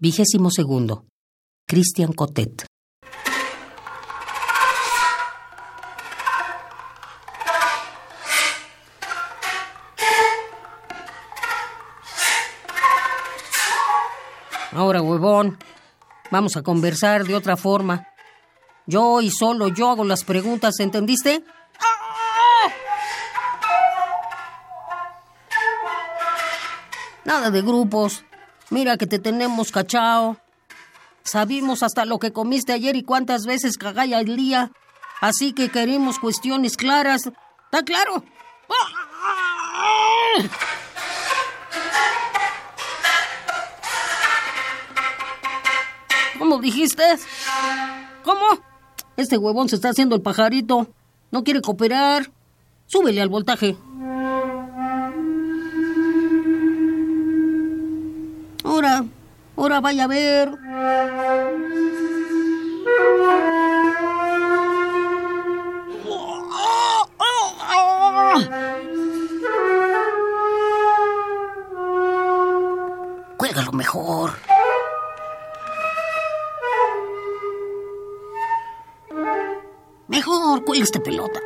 Vigésimo segundo. Cristian Cotet. Ahora, huevón, vamos a conversar de otra forma. Yo y solo yo hago las preguntas, ¿entendiste? Nada de grupos. Mira que te tenemos cachao. Sabimos hasta lo que comiste ayer y cuántas veces cagáis al día. Así que queremos cuestiones claras. ¿Está claro? ¿Cómo dijiste? ¿Cómo? Este huevón se está haciendo el pajarito. No quiere cooperar. Súbele al voltaje. Ahora, ahora vaya a ver. Cuélgalo mejor. Mejor, cuelga esta pelota.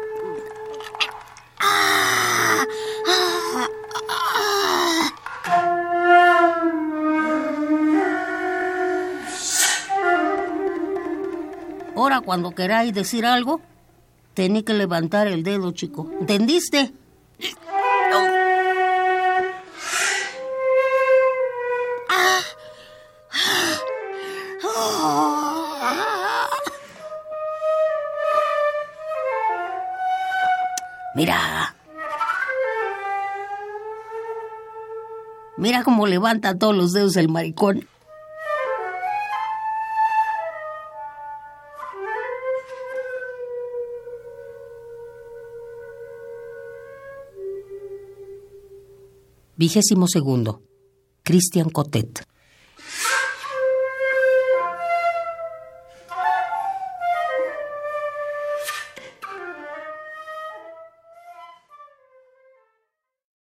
Ahora, cuando queráis decir algo, tenéis que levantar el dedo, chico. ¿Entendiste? Mira. Mira cómo levanta todos los dedos el maricón. Vigésimo segundo. Cristian Cotet.